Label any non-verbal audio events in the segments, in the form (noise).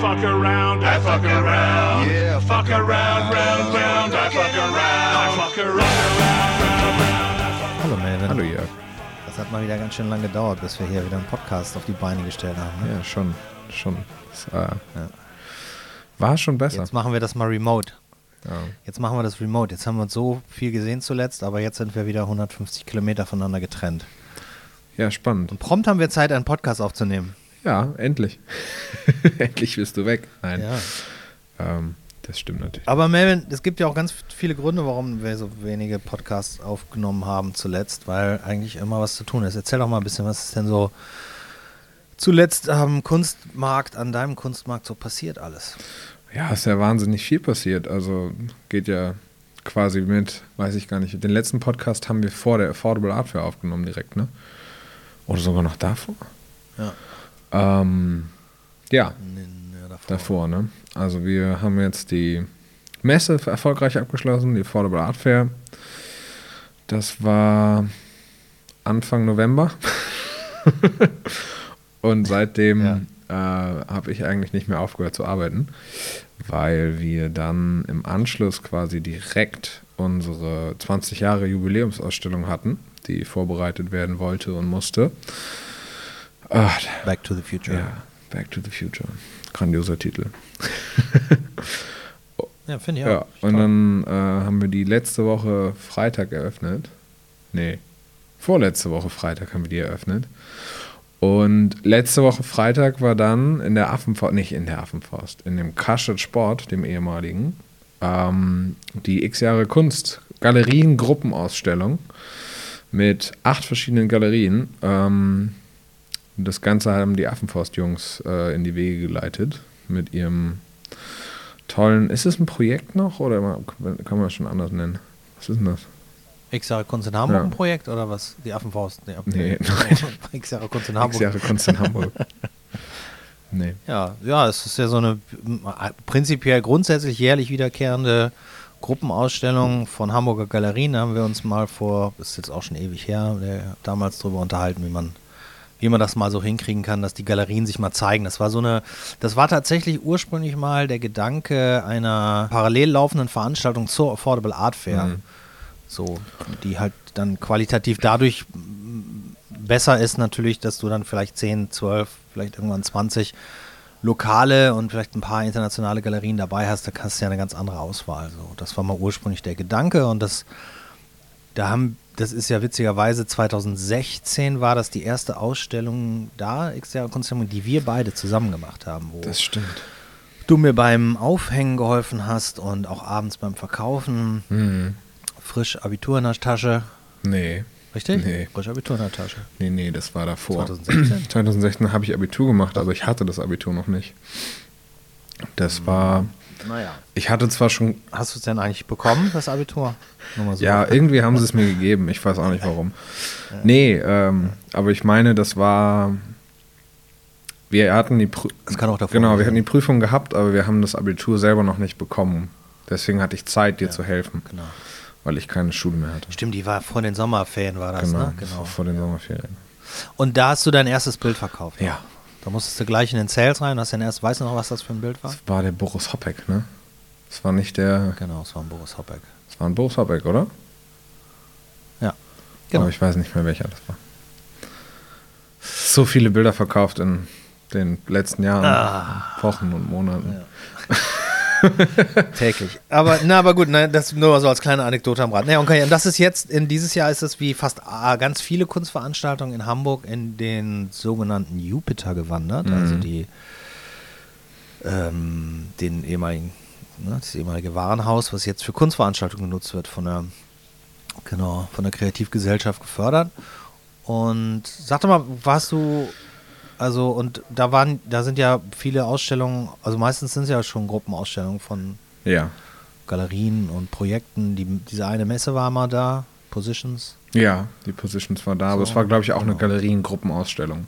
fuck around, I fuck around. Yeah, fuck around, round, round, I fuck around. I fuck around, round, round, round. I fuck Hallo Melvin. Hallo Jörg. Das hat mal wieder ganz schön lange gedauert, bis wir hier wieder einen Podcast auf die Beine gestellt haben. Ne? Ja, schon. Schon. Das, äh, War schon besser. Jetzt machen wir das mal remote. Ja. Jetzt machen wir das remote. Jetzt haben wir uns so viel gesehen zuletzt, aber jetzt sind wir wieder 150 Kilometer voneinander getrennt. ja, spannend. Und prompt haben wir Zeit, einen Podcast aufzunehmen. Ja, endlich. (laughs) endlich bist du weg. Nein. Ja. Ähm, das stimmt natürlich. Aber Melvin, es gibt ja auch ganz viele Gründe, warum wir so wenige Podcasts aufgenommen haben zuletzt, weil eigentlich immer was zu tun ist. Erzähl doch mal ein bisschen, was ist denn so zuletzt am Kunstmarkt, an deinem Kunstmarkt so passiert alles? Ja, ist ja wahnsinnig viel passiert. Also geht ja quasi mit, weiß ich gar nicht. Den letzten Podcast haben wir vor der Affordable Art Fair aufgenommen direkt, ne? Oder sogar noch davor? Ja. Ähm, ja, Ja, davor. davor, ne? Also wir haben jetzt die Messe erfolgreich abgeschlossen, die Affordable Art Fair. Das war Anfang November. (laughs) Und seitdem äh, habe ich eigentlich nicht mehr aufgehört zu arbeiten, weil wir dann im Anschluss quasi direkt unsere 20 Jahre Jubiläumsausstellung hatten, die vorbereitet werden wollte und musste. Ah, Back to the Future. ja, Back to the Future. Grandioser Titel. (laughs) Ja, finde ich Ja, auch. und Toll. dann äh, haben wir die letzte Woche Freitag eröffnet. Nee, vorletzte Woche Freitag haben wir die eröffnet. Und letzte Woche Freitag war dann in der Affenforst, nicht in der Affenforst, in dem Kaschet Sport, dem ehemaligen, ähm, die X Jahre Kunst Galerien-Gruppenausstellung mit acht verschiedenen Galerien. Ähm, das Ganze haben die Affenforst-Jungs äh, in die Wege geleitet mit ihrem tollen. Ist es ein Projekt noch oder kann man das schon anders nennen? Was ist denn das? X Jahre Kunst in Hamburg Ja. ein Projekt oder was? Die Affenfaust? Nee, Nee, (laughs) X Jahre Kunst in Hamburg. Jahre Kunst in Hamburg. (laughs) nee. Ja, ja, es ist ja so eine prinzipiell grundsätzlich jährlich wiederkehrende Gruppenausstellung von Hamburger Galerien. Da haben wir uns mal vor, das ist jetzt auch schon ewig her, damals darüber unterhalten, wie man, wie man das mal so hinkriegen kann, dass die Galerien sich mal zeigen. Das war so eine, das war tatsächlich ursprünglich mal der Gedanke einer parallel laufenden Veranstaltung zur Affordable Art Fair. Mhm. So, die halt dann qualitativ dadurch besser ist natürlich, dass du dann vielleicht 10, 12, vielleicht irgendwann 20 lokale und vielleicht ein paar internationale Galerien dabei hast, da hast du ja eine ganz andere Auswahl. So, das war mal ursprünglich der Gedanke und das, da haben, das ist ja witzigerweise 2016 war das die erste Ausstellung da, externe Kunstausstellung, die wir beide zusammen gemacht haben, wo Das stimmt. du mir beim Aufhängen geholfen hast und auch abends beim Verkaufen. Mhm. Frisch Abitur in der Tasche. Nee. Richtig? Nee. Frisch Abitur in der Tasche. Nee, nee, das war davor. 2016? 2016 habe ich Abitur gemacht, aber ich hatte das Abitur noch nicht. Das war. Naja. Ich hatte zwar schon. Hast du es denn eigentlich bekommen, das Abitur? So. Ja, irgendwie haben sie es mir gegeben. Ich weiß auch nicht warum. Nee, ähm, aber ich meine, das war. Wir hatten die Prü Das kann auch davor Genau, wir sein. hatten die Prüfung gehabt, aber wir haben das Abitur selber noch nicht bekommen. Deswegen hatte ich Zeit, dir zu helfen, Genau. weil ich keine Schule mehr hatte. Stimmt, die war vor den Sommerferien, war das, genau, ne? Genau. vor den Sommerferien. Und da hast du dein erstes Bild verkauft. Ja. Da musstest du gleich in den Sales rein, hast dein erst, weißt du noch, was das für ein Bild war? Das war der Boris Hoppeck, ne? Das war nicht der. Genau, es war ein Boris Hoppeck. Das war ein Boris Hoppeck, oder? Ja. Genau. Aber ich weiß nicht mehr, welcher das war. So viele Bilder verkauft in den letzten Jahren, Ah. Wochen und Monaten. (laughs) (laughs) Täglich. Aber, na, aber gut, ne, das nur so als kleine Anekdote am Rad. Ne, okay, und das ist jetzt, in dieses Jahr ist es wie fast ah, ganz viele Kunstveranstaltungen in Hamburg in den sogenannten Jupiter gewandert. Also die, ähm, den ehemaligen, ne, das ehemalige Warenhaus, was jetzt für Kunstveranstaltungen genutzt wird, von der, genau, von der Kreativgesellschaft gefördert. Und sag doch mal, warst du also und da waren, da sind ja viele Ausstellungen, also meistens sind es ja schon Gruppenausstellungen von Ja. Galerien und Projekten. Die, diese eine Messe war mal da, Positions. Ja, die Positions war da, aber So, es war, glaube ich, auch eine genau. Galeriengruppenausstellung.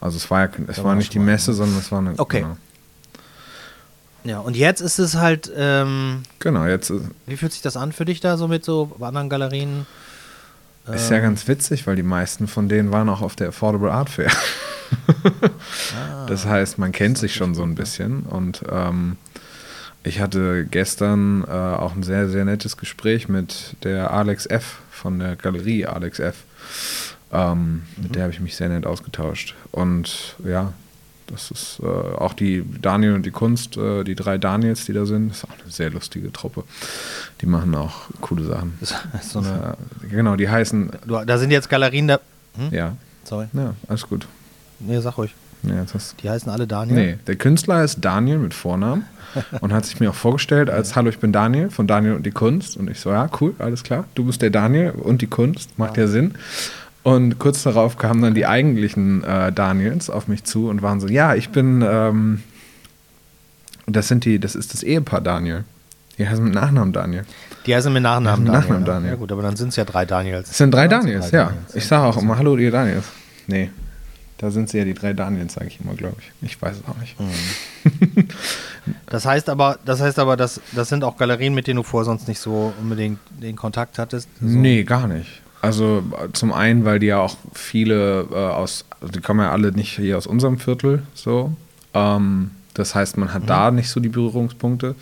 Also es war ja, es Da war nicht die Messe, sondern es war eine. Okay. Genau, Ja, und jetzt ist es halt, ähm, genau jetzt ist, wie fühlt sich das an für dich da so mit so anderen Galerien? Ist ja Ähm, ganz witzig, weil die meisten von denen waren auch auf der Affordable Art Fair. das heißt, man kennt sich schon so ein bisschen. Und ähm, ich hatte gestern äh, auch ein sehr, sehr nettes Gespräch mit der Alex F. von der Galerie Alex F. Ähm, Mit der habe ich mich sehr nett ausgetauscht. Und ja, das ist äh, auch die Daniel und die Kunst, äh, die drei Daniels, die da sind, ist auch eine sehr lustige Truppe. Die machen auch coole Sachen. Das ist so eine, Äh, genau, die heißen, du, da sind jetzt Galerien da. Hm? ja, Sorry. ja, alles gut. Nee, sag ruhig. Ja, Die heißen alle Daniel. Nee, der Künstler heißt Daniel mit Vornamen (laughs) und hat sich mir auch vorgestellt als Hallo, ich bin Daniel von Daniel und die Kunst. Und ich so, ja, cool, alles klar. Du bist der Daniel und die Kunst, macht ja, Sinn. Und kurz darauf kamen dann die eigentlichen äh, Daniels auf mich zu und waren so, ja, ich bin, ähm, das sind die, das ist das Ehepaar Daniel. Die heißen mit Nachnamen Daniel. Die heißen mit Nachnamen Daniel. Nachnamen? Daniel. Ja gut, aber dann sind es ja drei Daniels. Es sind drei Daniels, drei ja. Daniels. Ich sage auch immer, hallo, ihr Daniels. Nee, da sind sie ja die drei Daniels, sage ich immer, glaube ich. Ich weiß es auch nicht. (laughs) Das heißt aber, das heißt aber, das, das sind auch Galerien, mit denen du vorher sonst nicht so unbedingt den Kontakt hattest. So. Nee, gar nicht. Also zum einen, weil die ja auch viele äh, aus, also die kommen ja alle nicht hier aus unserem Viertel so. Ähm, das heißt, man hat da nicht so die Berührungspunkte.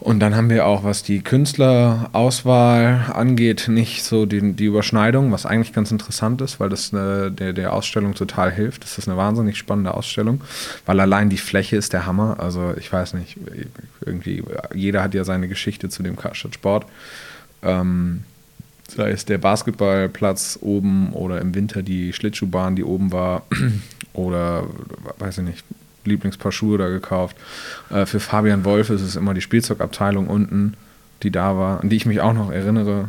Und dann haben wir auch, was die Künstlerauswahl angeht, nicht so die, die Überschneidung, was eigentlich ganz interessant ist, weil das äh, der, der Ausstellung total hilft. Das ist eine wahnsinnig spannende Ausstellung, weil allein die Fläche ist der Hammer. Also ich weiß nicht, irgendwie, jeder hat ja seine Geschichte zu dem Karstadt Sport. Ähm, sei es der Basketballplatz oben oder im Winter die Schlittschuhbahn, die oben war, (clears throat) oder weiß ich nicht, Lieblingspaar Schuhe da gekauft. Äh, für Fabian Wolf ist es immer die Spielzeugabteilung unten, die da war, an die ich mich auch noch erinnere.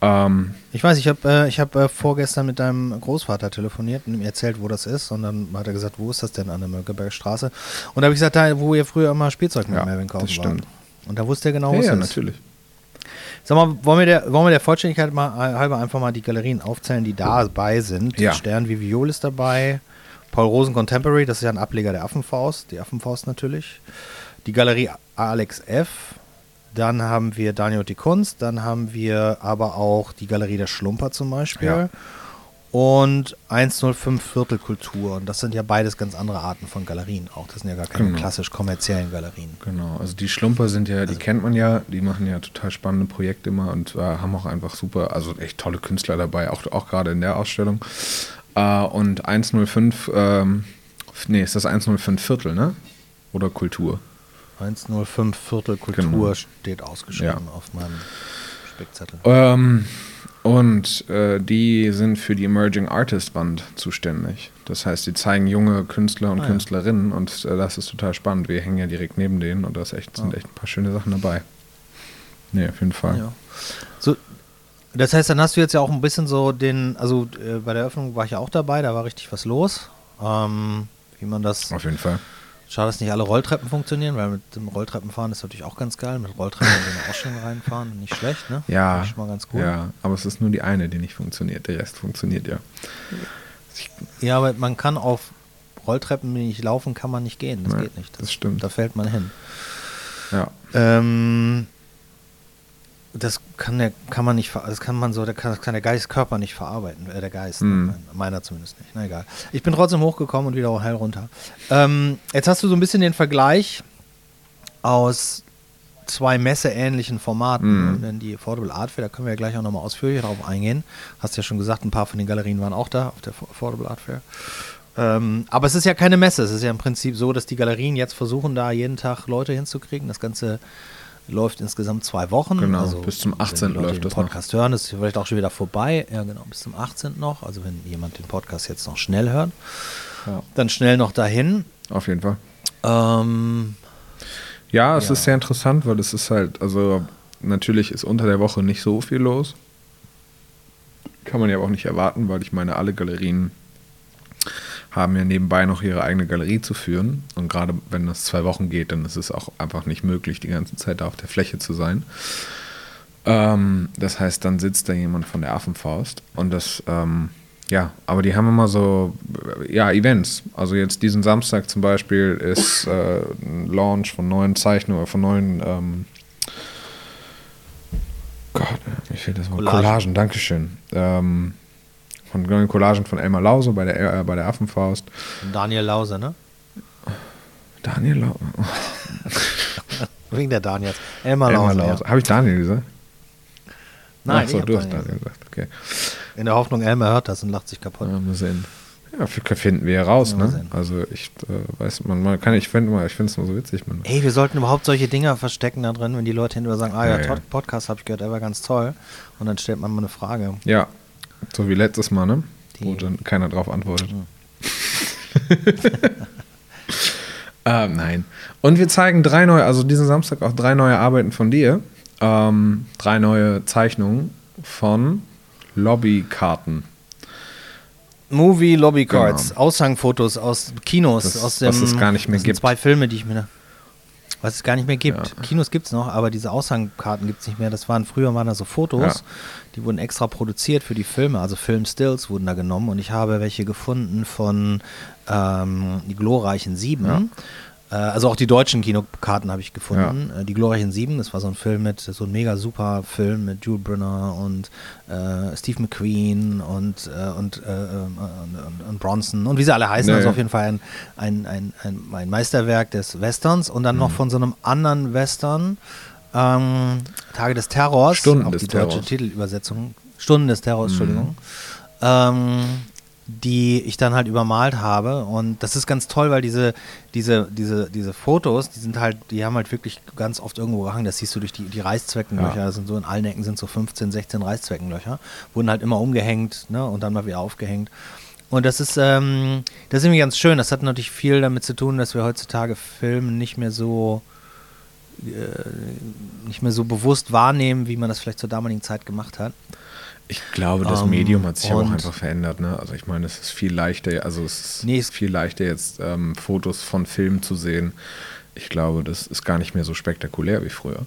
Ähm, Ich weiß, ich habe äh, ich hab, äh, vorgestern mit deinem Großvater telefoniert und ihm erzählt, wo das ist. Und dann hat er gesagt, wo ist das denn an der Mönckeberger Straße? Und da habe ich gesagt, da, wo ihr früher immer Spielzeug mit Ja, Melvin kaufen das stimmt. Und da wusste er genau, wo ja, es ja, ist. natürlich. Sag mal, wollen wir, der, wollen wir der Vollständigkeit mal halber einfach mal die Galerien aufzählen, die dabei sind? Ja. Stern wie Viol ist dabei, Paul Rosen Contemporary, das ist ja ein Ableger der Affenfaust, die Affenfaust natürlich. Die Galerie Alex F. Dann haben wir Daniel und die Kunst, dann haben wir aber auch die Galerie der Schlumper zum Beispiel. Ja. Und 105 Viertelkultur. Und das sind ja beides ganz andere Arten von Galerien auch. Das sind ja gar keine Genau. klassisch kommerziellen Galerien. Genau, also die Schlumper sind ja, die kennt man ja, die machen ja total spannende Projekte immer und äh, haben auch einfach super, also echt tolle Künstler dabei, auch, auch gerade in der Ausstellung. Äh, und 105, ähm, nee, ist das 105 Viertel, ne? Oder Kultur? 105 Viertelkultur Genau. steht ausgeschrieben Ja. auf meinem Spickzettel. Ähm, und äh, die sind für die Emerging Artist Wand zuständig. Das heißt, die zeigen junge Künstler und Ah, ja. Künstlerinnen und äh, das ist total spannend. Wir hängen ja direkt neben denen und da echt, sind echt ein paar schöne Sachen dabei. Nee, auf jeden Fall. Ja. So, das heißt, dann hast du jetzt ja auch ein bisschen so den, also äh, bei der Eröffnung war ich ja auch dabei, da war richtig was los. Ähm, wie man das, Auf jeden Fall. Schade, dass nicht alle Rolltreppen funktionieren, weil mit dem Rolltreppenfahren ist natürlich auch ganz geil. Mit Rolltreppen in eine Ausstellung reinfahren, nicht schlecht, ne? Ja, schon mal ganz cool. ja, aber es ist nur die eine, die nicht funktioniert. Der Rest funktioniert ja. Ja, aber man kann auf Rolltreppen nicht laufen, kann man nicht gehen. Das Nee, geht nicht. das stimmt. Da fällt man hin. Ja, Ähm, das kann der, kann man nicht, das kann man so, der kann, kann der Geist Körper nicht verarbeiten, äh, der Geist, Mhm. ne? meiner zumindest nicht. Na egal. Ich bin trotzdem hochgekommen und wieder heil runter. Ähm, jetzt hast du so ein bisschen den Vergleich aus zwei messeähnlichen Formaten, Mhm. ne? denn die Affordable Art Fair, da können wir ja gleich auch nochmal ausführlicher darauf eingehen. Hast ja schon gesagt, ein paar von den Galerien waren auch da auf der Affordable Art Fair. Ähm, aber es ist ja keine Messe. Es ist ja im Prinzip so, dass die Galerien jetzt versuchen, da jeden Tag Leute hinzukriegen. Das Ganze läuft insgesamt zwei Wochen. Genau, also, bis zum wenn 18. die Leute läuft den das noch. Podcast hören, ist vielleicht auch schon wieder vorbei. Ja, genau, bis zum 18. noch. Also wenn jemand den Podcast jetzt noch schnell hört, Ja. dann schnell noch dahin. auf jeden Fall. Ähm, Ja, es Ja. ist sehr interessant, weil es ist halt, also natürlich ist unter der Woche nicht so viel los. Kann man ja auch nicht erwarten, weil ich meine, alle Galerien haben ja nebenbei noch ihre eigene Galerie zu führen. Und gerade wenn das zwei Wochen geht, dann ist es auch einfach nicht möglich, die ganze Zeit da auf der Fläche zu sein. Ähm, das heißt, dann sitzt da jemand von der Affenfaust und das, ähm, ja, aber die haben immer so, ja, Events. Also jetzt diesen Samstag zum Beispiel ist äh, ein Launch von neuen Zeichnungen, von neuen, ähm, Gott, mir fehlt das Wort, Collagen. Collagen, Dankeschön. Ähm, von neuen Collagen von Elmar Lause bei der, äh, bei der Affenfaust. Und Daniel Lause, ne? Daniel Lause. (laughs) Wegen der Daniels. Elmar Elmar Lause. Lause. Ja. Habe ich Daniel gesagt? Nein, Ach so, ich hab du hast Daniel gesagt. Okay. In der Hoffnung, Elmar hört das und lacht sich kaputt. Ja, mal sehen. Ja, finden wir Ja, mal ne? sehen. Also ich äh, weiß, man, man kann, ich finde ich finde es nur so witzig. Man, Ey, wir sollten überhaupt solche Dinger verstecken da drin, wenn die Leute hinterher sagen, ah ja, Ja, ja. Pod- Podcast habe ich gehört, der war ganz toll. Und dann stellt man mal eine Frage. ja, so wie letztes Mal, ne? Wo Die- dann keiner drauf antwortet. (laughs) ähm, nein. Und wir zeigen drei neue, also diesen Samstag auch drei neue Arbeiten von dir. Ähm, drei neue Zeichnungen von Lobbykarten. Movie Lobby Cards, Genau. Aushangfotos aus Kinos, Das- aus dem. was es gar nicht mehr das sind gibt. Zwei Filme, die ich mir. Was es gar nicht mehr gibt. Ja. Kinos gibt es noch, aber diese Aushangkarten gibt es nicht mehr. Das waren früher waren da so Fotos, Ja. die wurden extra produziert für die Filme, also Film-Stills wurden da genommen und ich habe welche gefunden von ähm, die glorreichen Sieben. Ja. Äh, also auch die deutschen Kinokarten habe ich gefunden. Äh, die glorreichen Sieben, das war so ein Film mit, so ein mega super Film mit Jules Brynner und äh, Steve McQueen und, äh, und, äh, ähm, und, und, Bronson und wie sie alle heißen. Ja, also ja. auf jeden Fall ein, ein, ein, ein, ein Meisterwerk des Westerns und dann Mhm. noch von so einem anderen Western, ähm, Tage des Terrors, Stunden auch des die deutsche Terrors. Titelübersetzung, Stunden des Terrors, Entschuldigung. Ähm, die ich dann halt übermalt habe. Und das ist ganz toll, weil diese, diese, diese, diese Fotos, die sind halt, die haben halt wirklich ganz oft irgendwo gehangen. Das siehst du durch die, die Reißzweckenlöcher. Ja. Das sind so in allen Ecken sind so 15, 16 Reißzweckenlöcher. Wurden halt immer umgehängt, ne? Und dann mal wieder aufgehängt. Und das ist, ähm, das ist irgendwie ganz schön. Das hat natürlich viel damit zu tun, dass wir heutzutage Filme nicht mehr so äh, nicht mehr so bewusst wahrnehmen, wie man das vielleicht zur damaligen Zeit gemacht hat. Ich glaube, das Ähm, Medium hat sich aber auch und- einfach verändert. Ne? Also ich meine, es ist viel leichter, also es ist Nee, viel leichter jetzt ähm, Fotos von Filmen zu sehen. Ich glaube, das ist gar nicht mehr so spektakulär wie früher.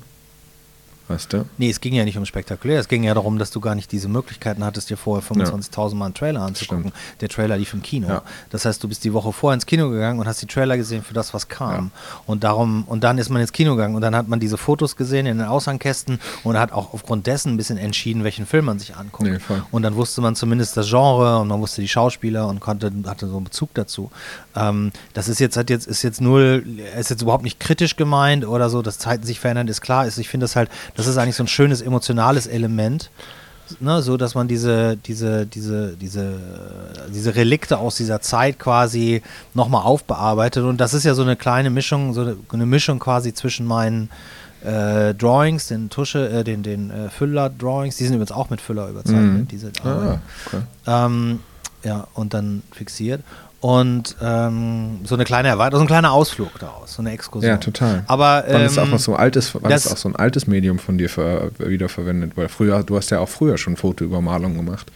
Weißt du? Nee, es ging ja nicht um spektakulär. Es ging ja darum, dass du gar nicht diese Möglichkeiten hattest, dir vorher 25.000 Mal einen Trailer anzugucken. Der Trailer lief im Kino. Ja. Das heißt, du bist die Woche vorher ins Kino gegangen und hast die Trailer gesehen für das, was kam. Und darum, und dann ist man ins Kino gegangen und dann hat man diese Fotos gesehen in den Aushangkästen und hat auch aufgrund dessen ein bisschen entschieden, welchen Film man sich anguckt. Nee. Und dann wusste man zumindest das Genre und man wusste die Schauspieler und konnte, hatte so einen Bezug dazu. Ähm, das ist jetzt, hat jetzt, ist jetzt null, ist jetzt überhaupt nicht kritisch gemeint oder so, dass Zeiten sich verändern, ist klar. Ist, ich finde das halt, das ist eigentlich so ein schönes emotionales Element. Ne, so dass man diese, diese, diese, diese, diese Relikte aus dieser Zeit quasi nochmal aufbearbeitet. Und das ist ja so eine kleine Mischung, so eine, Mischung quasi zwischen meinen äh, Drawings, den Tusche, äh, den, den äh, Füller-Drawings, die sind übrigens auch mit Füller überzeichnet, Mhm. diese Ah, okay. Ähm, ja, und dann fixiert. Und ähm, so eine kleine Erweiterung, so ein kleiner Ausflug daraus, so eine Exkursion. Ja, total. Aber Wann ist auch ähm, noch so das- ist auch so ein altes Medium von dir ver, wiederverwendet? Weil früher, du hast ja auch früher schon Fotoübermalung gemacht.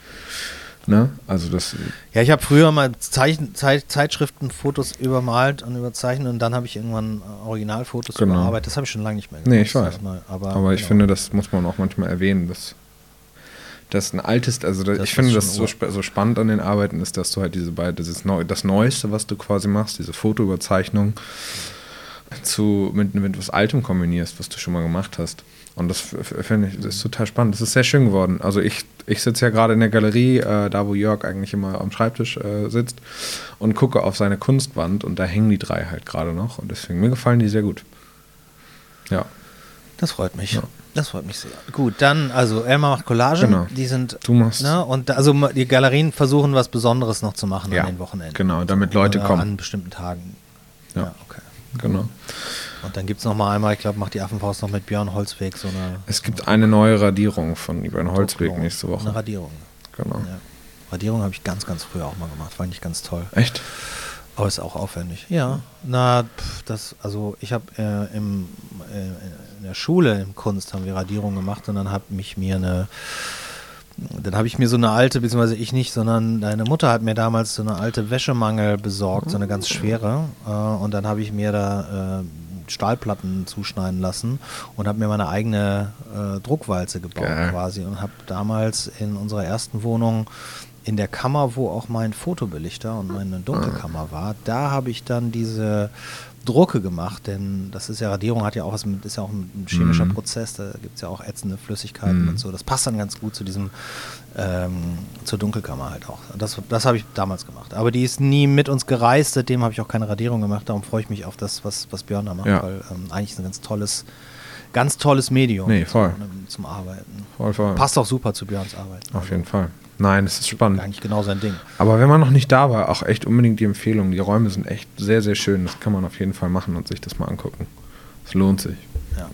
Ne? Also das, Ja, ich habe früher mal Zeichen, Zeit, Zeitschriftenfotos übermalt und überzeichnet und dann habe ich irgendwann äh, Originalfotos Genau. überarbeitet. Das habe ich schon lange nicht mehr Nee, ich weiß. Mal. Aber, aber ich genau. finde, das muss man auch manchmal erwähnen, dass das ein altes, also da, Das ich finde, das so, so spannend an den Arbeiten ist, dass du halt diese beiden, das, ist neu, das Neueste, was du quasi machst, diese Fotoüberzeichnung, zu, mit, mit was Altem kombinierst, was du schon mal gemacht hast. Und das finde ich, das ist total spannend. Das ist sehr schön geworden. Also ich, ich sitze ja gerade in der Galerie, äh, da wo Jörg eigentlich immer am Schreibtisch äh, sitzt und gucke auf seine Kunstwand und da hängen die drei halt gerade noch. Und deswegen, mir gefallen die sehr gut. Ja. Das freut mich. Ja. Das freut mich sehr. Gut, dann, also Elmar macht Collagen. Genau. Die sind, Du machst- ne, und also die Galerien versuchen was Besonderes noch zu machen Ja, an den Wochenenden. genau, damit Leute Oder kommen. An bestimmten Tagen. Ja. Ja, okay. Genau. Und dann gibt es noch mal einmal, ich glaube, macht die Affenfaust noch mit Björn Holzweg so eine Es gibt eine neue Radierung von Björn Holzweg nächste Eine Woche. Radierung. Genau. Ja. Radierung habe ich ganz, ganz früher auch mal gemacht. Fand ich ganz toll. Echt? Aber ist auch aufwendig. Ja. Na, pf, das, also ich habe äh, im, äh, in der Schule in Kunst haben wir Radierung gemacht und dann habe mich mir eine, dann habe ich mir so eine alte, beziehungsweise ich nicht, sondern deine Mutter hat mir damals so eine alte Wäschemangel besorgt, so eine ganz schwere. Äh, und dann habe ich mir da äh, Stahlplatten zuschneiden lassen und habe mir meine eigene äh, Druckwalze gebaut Geil. quasi und habe damals in unserer ersten Wohnung in der Kammer, wo auch mein Fotobelichter und meine Dunkelkammer war, da habe ich dann diese Drucke gemacht, denn das ist ja, Radierung hat ja auch was mit, ist ja auch ein chemischer Mhm. Prozess, da gibt es ja auch ätzende Flüssigkeiten Mhm. und so. Das passt dann ganz gut zu diesem, ähm, zur Dunkelkammer halt auch. Das, das habe ich damals gemacht. Aber die ist nie mit uns gereist, seitdem habe ich auch keine Radierung gemacht, darum freue ich mich auf das, was, was Björn da macht, Ja. weil ähm, eigentlich ist ein ganz tolles, ganz tolles Medium Nee, voll. Zum, zum Arbeiten. Voll, voll. Passt auch super zu Björns Arbeit. Auf jeden Fall. Nein, es ist spannend. Eigentlich genau sein Ding. Aber wenn man noch nicht da war, auch echt unbedingt die Empfehlung. Die Räume sind echt sehr, sehr schön. Das kann man auf jeden Fall machen und sich das mal angucken. Es lohnt sich. Ja.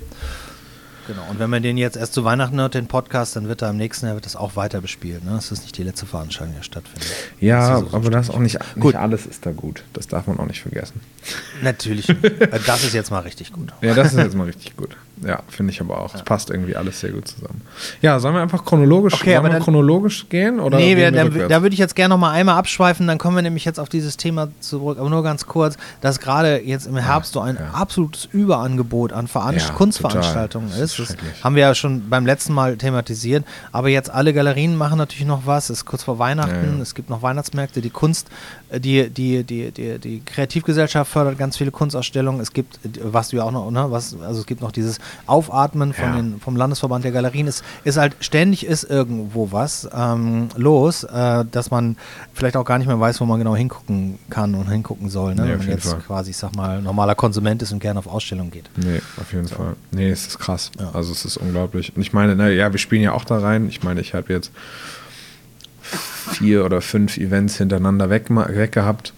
Genau. Und wenn man den jetzt erst zu Weihnachten hört, den Podcast, dann wird er im nächsten Jahr wird das auch weiter bespielt. Ne? Das ist nicht die letzte Veranstaltung, die stattfindet. Ja, Das ist so aber das auch nicht, nicht Gut. alles ist da gut. Das darf man auch nicht vergessen. Natürlich. (laughs) Das ist jetzt mal richtig gut. Ja, das ist jetzt mal richtig gut. Ja, finde ich aber auch. Es passt irgendwie alles sehr gut zusammen. Ja, sollen wir einfach chronologisch, Okay, aber wir dann- chronologisch gehen? Oder nee, wir, da, da würde ich jetzt gerne noch mal einmal abschweifen, dann kommen wir nämlich jetzt auf dieses Thema zurück, aber nur ganz kurz, dass gerade jetzt im Herbst so ein ja. absolutes Überangebot an Veranst Ja, Kunstveranstaltungen total. Das ist. ist Das haben wir ja schon beim letzten Mal thematisiert, aber jetzt alle Galerien machen natürlich noch was, es ist kurz vor Weihnachten, Ja, ja. es gibt noch Weihnachtsmärkte, die Kunst, die, die, die, die, die Kreativgesellschaft fördert ganz viele Kunstausstellungen, es gibt, was du ja auch noch, ne, was, also es gibt noch dieses Aufatmen von Ja. den, vom Landesverband der Galerien, es ist halt ständig ist irgendwo was ähm, los, äh, dass man vielleicht auch gar nicht mehr weiß, wo man genau hingucken kann und hingucken soll, ne? Nee, wenn man jetzt Fall. quasi, ich sag mal, normaler Konsument ist und gerne auf Ausstellung geht. Nee, auf jeden Fall. Nee, es ist krass. Ja. Also es ist unglaublich. Und ich meine, na, ja, wir spielen ja auch da rein. Ich meine, ich habe jetzt vier oder fünf Events hintereinander weg, weg gehabt.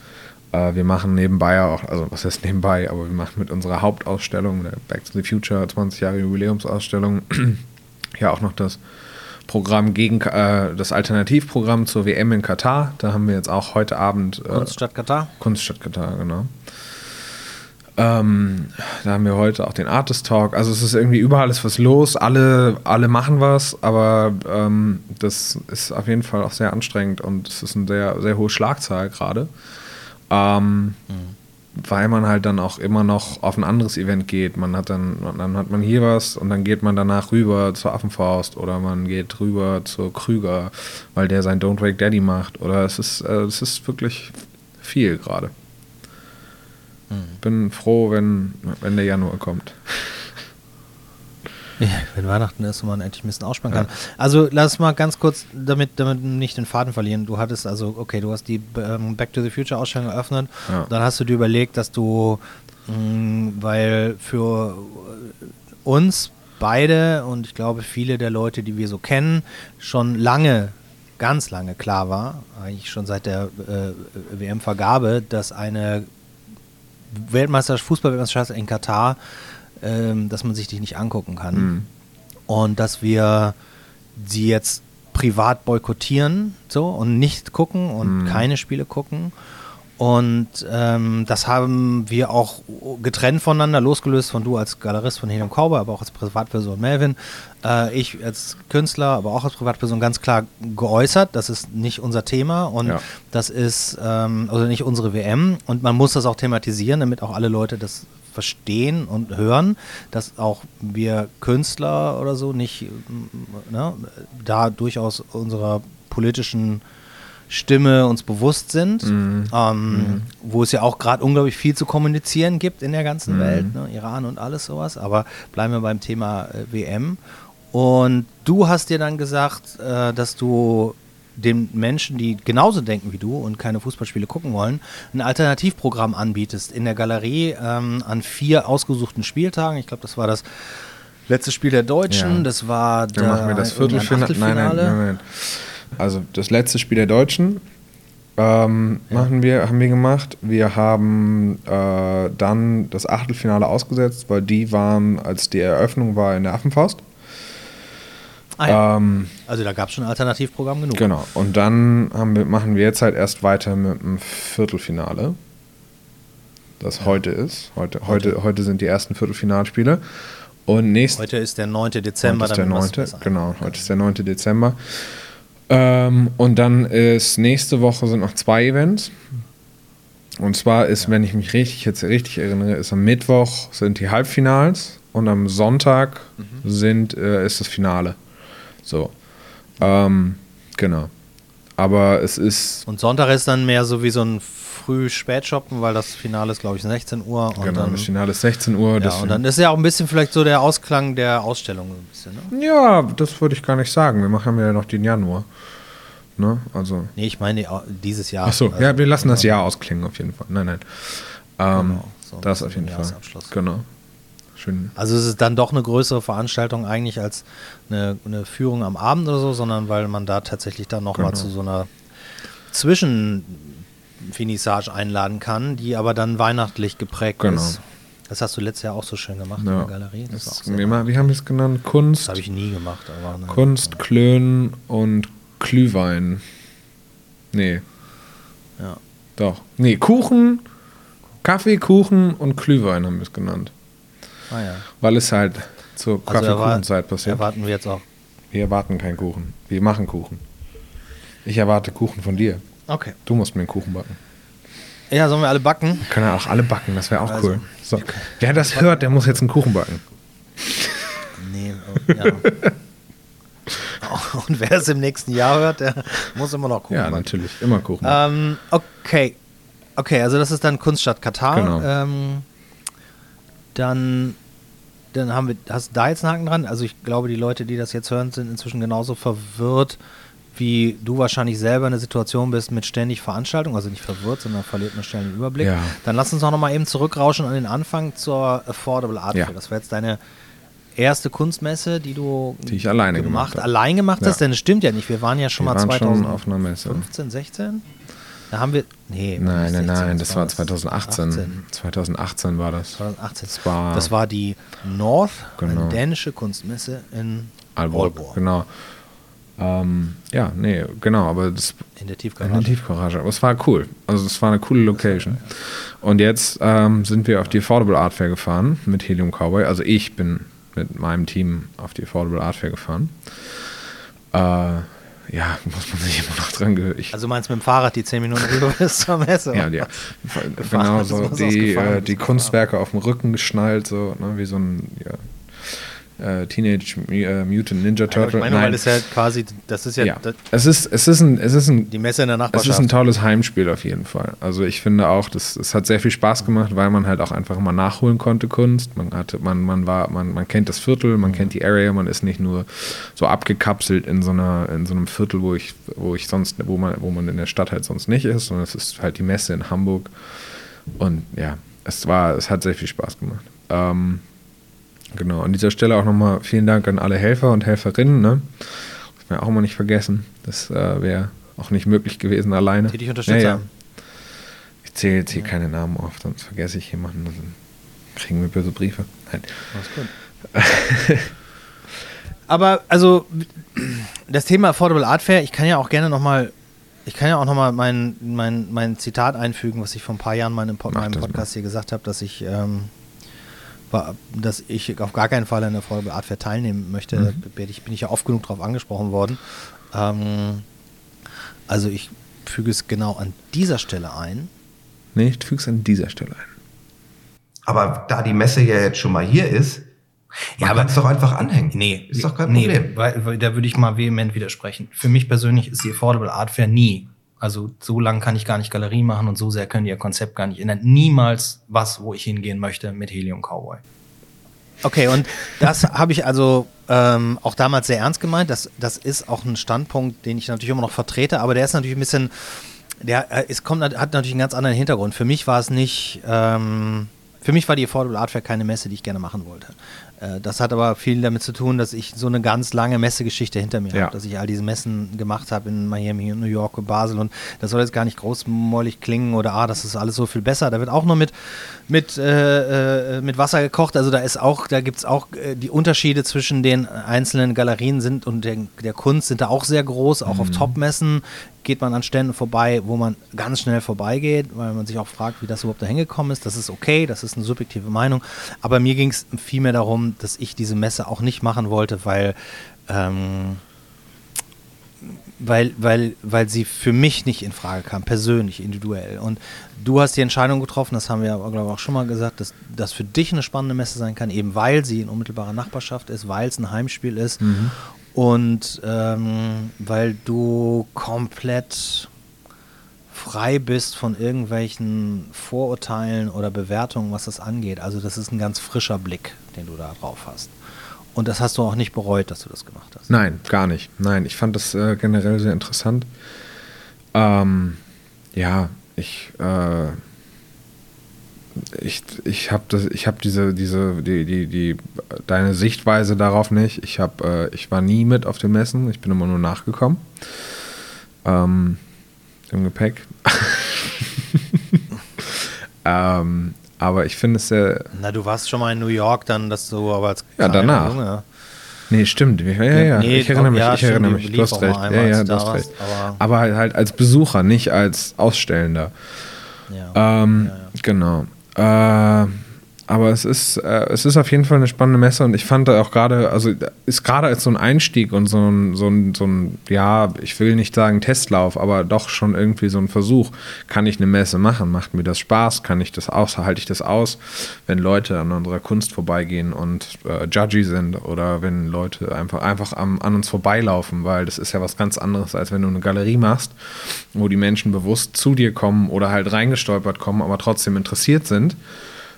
Äh, wir machen nebenbei ja auch, also was heißt nebenbei, aber wir machen mit unserer Hauptausstellung, der Back to the Future 20 Jahre Jubiläumsausstellung, (clears throat) ja auch noch das Programm gegen äh, das Alternativprogramm zur WM in Katar. Da haben wir jetzt auch heute Abend äh, Kunst statt Katar. Kunststadt Katar, genau. Ähm, da haben wir heute auch den Artist Talk. Also es ist irgendwie überall ist was los. Alle, alle machen was, aber ähm, das ist auf jeden Fall auch sehr anstrengend und es ist eine sehr, sehr hohe Schlagzahl gerade. Ähm, Weil man halt dann auch immer noch auf ein anderes Event geht. Man hat dann, dann hat man hier was und dann geht man danach rüber zur Affenfaust oder man geht rüber zur Krüger, weil der sein Don't Wake Daddy macht. Oder es ist, äh, es ist wirklich viel gerade. Bin froh, wenn, wenn der Januar kommt. Ja, wenn Weihnachten ist und man endlich ein bisschen ausspannen kann. Also lass mal ganz kurz, damit, damit nicht den Faden verlieren. Du hattest also, okay, du hast die ähm, Back to the Future Ausstellung eröffnet. Ja. Dann hast du dir überlegt, dass du, mh, weil für uns beide und ich glaube viele der Leute, die wir so kennen, schon lange, ganz lange klar war, eigentlich schon seit der äh, WM-Vergabe, dass eine Weltmeisterschaft, Fußball-Weltmeisterschaft in Katar, ähm, dass man sich die nicht angucken kann. Mhm. Und dass wir sie jetzt privat boykottieren so und nicht gucken und Mhm. keine Spiele gucken. Und ähm, das haben wir auch getrennt voneinander, losgelöst von du als Galerist von Helium Cowboy, aber auch als Privatperson Melvin. Äh, ich als Künstler, aber auch als Privatperson ganz klar geäußert. Das ist nicht unser Thema und Ja. das ist ähm, also nicht unsere WM. Und man muss das auch thematisieren, damit auch alle Leute das verstehen und hören, dass auch wir Künstler oder so nicht ne, da durchaus unserer politischen Stimme uns bewusst sind, Mhm. ähm, wo es ja auch gerade unglaublich viel zu kommunizieren gibt in der ganzen Mhm. Welt, ne, Iran und alles sowas. Aber bleiben wir beim Thema äh, WM. Und du hast dir dann gesagt, äh, dass du den Menschen, die genauso denken wie du und keine Fußballspiele gucken wollen, ein Alternativprogramm anbietest in der Galerie ähm, an vier ausgesuchten Spieltagen. Ich glaube, das war das letzte Spiel der Deutschen, Ja. das war Dann machen wir das Viertelfinale. Nein, nein, nein, nein. Also das letzte Spiel der Deutschen ähm, machen wir, haben wir gemacht. Wir haben äh, dann das Achtelfinale ausgesetzt, weil die waren, als die Eröffnung war in der Affenfaust. Ah, ja. Ähm, Also da gab es schon Alternativprogramm genug. Genau. Und dann wir, machen wir jetzt halt erst weiter mit dem Viertelfinale. Das heute ist. Heute, heute, heute sind die ersten Viertelfinalspiele. Und nächst, Heute ist der 9. Dezember. heute ist der damit wir 9. es besser Genau, heute ist der 9. Dezember. Ähm, und dann ist nächste Woche sind noch zwei Events. Und zwar ist, wenn ich mich richtig jetzt richtig erinnere, ist am Mittwoch sind die Halbfinals und am Sonntag Mhm. sind, äh, ist das Finale. So. Ähm, genau. Aber es ist. Und Sonntag ist dann mehr so wie so ein Früh-Spät-Shoppen, weil das Finale ist, glaube ich, 16 Uhr. Und genau, dann, das Finale ist 16 Uhr. ja, und dann ist ja auch ein bisschen vielleicht so der Ausklang der Ausstellung. so Ein bisschen, ne? ja, das würde ich gar nicht sagen. Wir machen ja noch den Januar. Ne? Also. Nee, ich meine dieses Jahr. Achso, Also, ja, wir lassen das Jahr ausklingen auf jeden Fall. Nein, nein. Ähm, Genau, so das auf jeden Fall. Genau. Schön. Also es ist dann doch eine größere Veranstaltung eigentlich als eine, eine Führung am Abend oder so, sondern weil man da tatsächlich dann nochmal Genau. zu so einer Zwischenfinissage einladen kann, die aber dann weihnachtlich geprägt Genau. ist. Das hast du letztes Jahr auch so schön gemacht in Ja. der Galerie. Das, Das, sehr wie, haben wir es genannt? Kunst, das habe ich nie gemacht. Aber ne, Kunst, Klön und Glühwein. Nee, Ja. doch. Nee, Kuchen, Kaffee, Kuchen und Glühwein haben wir es genannt. Ah, ja. Weil es halt zur Also Kaffeekuchenzeit passiert. erwarten wir jetzt auch. Wir erwarten keinen Kuchen. Wir machen Kuchen. Ich erwarte Kuchen von dir. Okay. Du musst mir einen Kuchen backen. Ja, sollen wir alle backen? Können ja auch alle backen, das wäre auch Also, cool. So. Wer das hört, der muss jetzt einen Kuchen backen. Nee, oh, ja. (laughs) Und wer es im nächsten Jahr hört, der muss immer noch gucken. Ja, natürlich. Immer Kuchen. Ähm, okay. Okay, also das ist dann Kunststadt Katar. Genau. Ähm, dann, dann haben wir, hast du da jetzt einen Haken dran? Also ich glaube, die Leute, die das jetzt hören, sind inzwischen genauso verwirrt, wie du wahrscheinlich selber in der Situation bist mit ständig Veranstaltungen. Also nicht verwirrt, sondern verliert man schnell den Überblick. Ja. Dann lass uns auch noch mal eben zurückrauschen an den Anfang zur Affordable Art Ja. Das war jetzt deine erste Kunstmesse, die du Die ich alleine gemacht habe. allein gemacht hast, Ja. denn es stimmt ja nicht. Wir waren ja schon Wir mal waren 2015, schon auf einer Messe. 16. Da haben wir. Nee, Nein, nein, 16, nein, das war 2018. 18. 2018 war das. 2018. Das war- das war die North, Genau. dänische Kunstmesse in Aalborg. Aalborg. Genau. Ähm, ja, nee, genau, aber das In der in Tiefgarage. der Tiefgarage. Aber es war cool. Also es war eine coole Location. Und jetzt ähm, sind wir auf die Affordable Art Fair gefahren mit Helium Cowboy. Also ich bin mit meinem Team auf die Affordable Art Fair gefahren. Äh, ja, muss man sich immer noch dran gewöhnen. Ich- Also meinst du mit dem Fahrrad die 10 Minuten rüber (laughs) bis zur Messe? Ja, ja. Genau so. Die, äh, die Kunstwerke auf dem Rücken geschnallt, so, ne, wie so ein ja, äh, Teenage äh, Mutant Ninja Turtle. ich meine, weil Nein. es ja quasi, das ist ja, ja. das, Es ist, es ist ein, es ist ein die Messe in der es Nachbarschaft. ist ein tolles Heimspiel auf jeden Fall. Also ich finde auch, das, es hat sehr viel Spaß gemacht, weil man halt auch einfach mal nachholen konnte Kunst. Man hatte, man, man war, man, man kennt das Viertel, man kennt die Area, man ist nicht nur so abgekapselt in so einer, in so einem Viertel, wo ich, wo ich sonst, wo man, wo man in der Stadt halt sonst nicht ist, sondern es ist halt die Messe in Hamburg. Und ja, es war, es hat sehr viel Spaß gemacht. Ähm, genau, an dieser Stelle auch nochmal vielen Dank an alle Helfer und Helferinnen, ne? Das wir auch mal nicht vergessen. Das äh, wäre auch nicht möglich gewesen alleine. Die dich unterstützt haben. Ich zähle jetzt hier keine Namen auf, sonst vergesse ich jemanden. Dann kriegen wir böse Briefe. Nein. Alles gut. Aber also das Thema Affordable Art Fair, ich kann ja auch gerne nochmal, ich kann ja auch nochmal mein, mein, mein Zitat einfügen, was ich vor ein paar Jahren mal in Pod meinem das mal. Podcast hier gesagt habe, dass ich, ähm, dass ich auf gar keinen Fall an der Affordable Art Fair teilnehmen möchte. Mhm. Da bin ich, ja oft genug darauf angesprochen worden. Ähm, also ich füge es genau an dieser Stelle ein. Nee, ich füge es an dieser Stelle ein. Aber da die Messe ja jetzt schon mal hier ist, ja, man kann es doch einfach anhängen. Nee, ist doch kein nee, Problem. Weil, weil, da würde ich mal vehement widersprechen. Für mich persönlich ist die Affordable Art Fair nie. Also so lang kann ich gar nicht Galerie machen und so sehr können die ihr Konzept gar nicht ändern. Niemals was, wo ich hingehen möchte mit Helium Cowboy. Okay, und das (laughs) habe ich also ähm, auch damals sehr ernst gemeint. Das, das ist auch ein Standpunkt, den ich natürlich immer noch vertrete, aber der ist natürlich ein bisschen, der äh, es kommt, hat natürlich einen ganz anderen Hintergrund. Für mich war es nicht, ähm, für mich war die Affordable Art Fair keine Messe, die ich gerne machen wollte. Äh, das hat aber viel damit zu tun, dass ich so eine ganz lange Messegeschichte hinter mir Ja. habe, dass ich all diese Messen gemacht habe in Miami, New York und Basel und das soll jetzt gar nicht großmäulig klingen oder ah, das ist alles so viel besser. Da wird auch nur mit, mit, äh, äh, mit Wasser gekocht. Also da ist auch, da gibt es auch äh, die Unterschiede zwischen den einzelnen Galerien sind und der, der Kunst sind da auch sehr groß. Auch auf Top-Messen geht man an Ständen vorbei, wo man ganz schnell vorbeigeht, weil man sich auch fragt, wie das überhaupt da hingekommen ist. Das ist okay, das ist eine subjektive Meinung. Aber mir ging es vielmehr darum, dass ich diese Messe auch nicht machen wollte, weil ähm, weil, weil, weil sie für mich nicht in Frage kam, persönlich, individuell. Und du hast die Entscheidung getroffen, das haben wir aber, glaube ich, auch schon mal gesagt, dass das für dich eine spannende Messe sein kann, eben weil sie in unmittelbarer Nachbarschaft ist, weil es ein Heimspiel ist. Und ähm, weil du komplett frei bist von irgendwelchen Vorurteilen oder Bewertungen, was das angeht. Also das ist ein ganz frischer Blick, den du da drauf hast. Und das hast du auch nicht bereut, dass du das gemacht hast. Nein, gar nicht. Nein, ich fand das äh, generell sehr interessant. Ähm, ja, ich, äh, ich, ich habe das, ich habe diese, diese, die, die, die, deine Sichtweise darauf nicht. Ich habe, äh, ich war nie mit auf den Messen. Ich bin immer nur nachgekommen. Ähm, Im Gepäck. (laughs) ähm, aber ich finde es sehr. Na, du warst schon mal in New York, dann, dass du aber als Ja, danach. Junge- Nee, stimmt. Ja, ja, ja. Nee, ich erinnere mich, ja, ich erinnere mich. Du hast recht. einmal, Ja, ja, du hast recht. warst, aber- Aber halt, halt als Besucher, nicht als Ausstellender. Ja. Ähm, Ja, ja. Genau. Äh, aber es ist, äh, es ist auf jeden Fall eine spannende Messe und ich fand da auch gerade, also ist gerade als so ein Einstieg und so ein, so ein, so ein, ja, ich will nicht sagen Testlauf, aber doch schon irgendwie so ein Versuch. Kann ich eine Messe machen? Macht mir das Spaß? Kann ich das aus? Halte ich das aus, wenn Leute an unserer Kunst vorbeigehen und äh, judgy sind oder wenn Leute einfach, einfach am, an uns vorbeilaufen, weil das ist ja was ganz anderes, als wenn du eine Galerie machst, wo die Menschen bewusst zu dir kommen oder halt reingestolpert kommen, aber trotzdem interessiert sind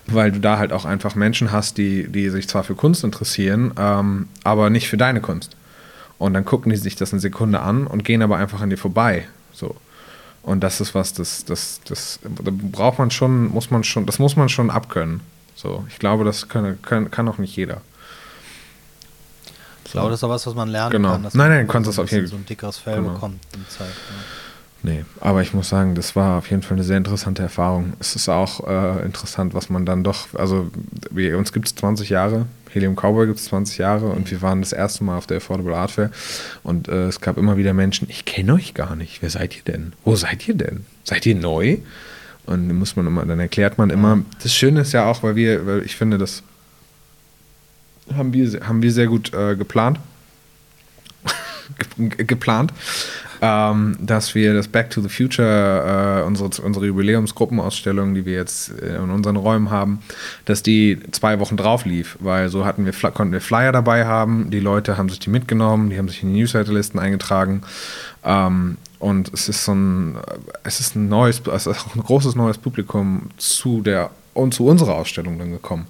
weil du da halt auch einfach Menschen hast, die, die sich zwar für Kunst interessieren, ähm, aber nicht für deine Kunst. Und dann gucken die sich das eine Sekunde an und gehen aber einfach an dir vorbei. So. Und das ist was, das, das, das da braucht man schon, muss man schon, das muss man schon abkönnen. So, ich glaube, das kann, kann, kann auch nicht jeder. Ich glaube, das ist auch was, was man lernen Genau. kann. dass Nein, nein, du kannst das auf jeden- bisschen so ein dickeres Fell Genau. bekommt. in Zeit, ja. Nee, aber ich muss sagen, das war auf jeden Fall eine sehr interessante Erfahrung. Es ist auch äh, interessant, was man dann doch, also wir, uns gibt es 20 Jahre, Helium Cowboy gibt es 20 Jahre und wir waren das erste Mal auf der Affordable Art Fair und äh, es gab immer wieder Menschen, ich kenne euch gar nicht, wer seid ihr denn? Wo seid ihr denn? Seid ihr neu? Und dann muss man immer, dann erklärt man immer, das Schöne ist ja auch, weil wir, weil ich finde, das haben wir, haben wir sehr gut äh, geplant. Ge- (laughs) geplant, ähm, dass wir das Back to the Future, äh, unsere, unsere Jubiläumsgruppenausstellung, die wir jetzt in unseren Räumen haben, dass die zwei Wochen drauf lief, weil so hatten wir, konnten wir Flyer dabei haben, die Leute haben sich die mitgenommen, die haben sich in die Newsletterlisten eingetragen ähm, und es ist so ein, es ist ein neues, es ist auch ein großes neues Publikum zu der und zu unserer Ausstellung dann gekommen.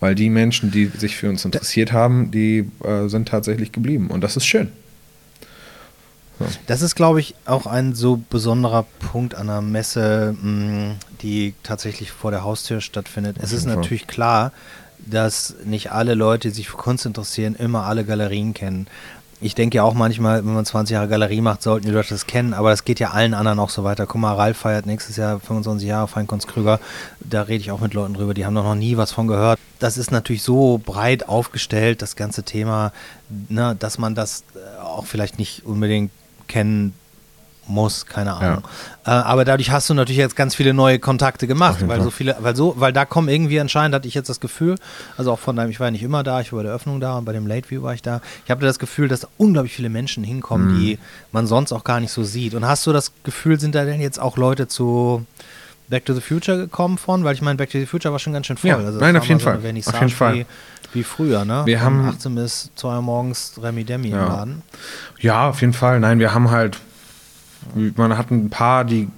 Weil die Menschen, die sich für uns interessiert haben, die äh, sind tatsächlich geblieben. Und das ist schön. Das ist, glaube ich, auch ein so besonderer Punkt an einer Messe, mh, die tatsächlich vor der Haustür stattfindet. Es ist Fall. natürlich klar, dass nicht alle Leute, die sich für Kunst interessieren, immer alle Galerien kennen. Ich denke ja auch manchmal, wenn man 20 Jahre Galerie macht, sollten die Leute das kennen, aber das geht ja allen anderen auch so weiter. Guck mal, Ralf feiert nächstes Jahr 25 Jahre Feinkunst Krüger. Da rede ich auch mit Leuten drüber, die haben doch noch nie was von gehört. Das ist natürlich so breit aufgestellt, das ganze Thema, ne, dass man das äh, auch vielleicht nicht unbedingt kennen muss, keine Ahnung. Äh, aber dadurch hast du natürlich jetzt ganz viele neue Kontakte Auf gemacht, jeden weil Fall. so viele, weil so, weil da kommen irgendwie anscheinend, hatte ich jetzt das Gefühl, also auch von deinem, ich war ja nicht immer da, ich war bei der Öffnung da und bei dem Late View war ich da. Ich habe das Gefühl, dass da unglaublich viele Menschen hinkommen, Mhm. die man sonst auch gar nicht so sieht. Und hast du das Gefühl, sind da denn jetzt auch Leute zu Back to the Future gekommen von? Weil ich meine, Back to the Future war schon ganz schön voll. Ja, also nein, auf jeden so eine Fall. Vernissage Auf jeden Fall. Wie, früher, ne? Wir Von haben- 18 bis 2 Uhr morgens Remi Demi im Ja. Laden. Ja, auf jeden Fall. Nein, wir haben halt, man hat ein paar, die,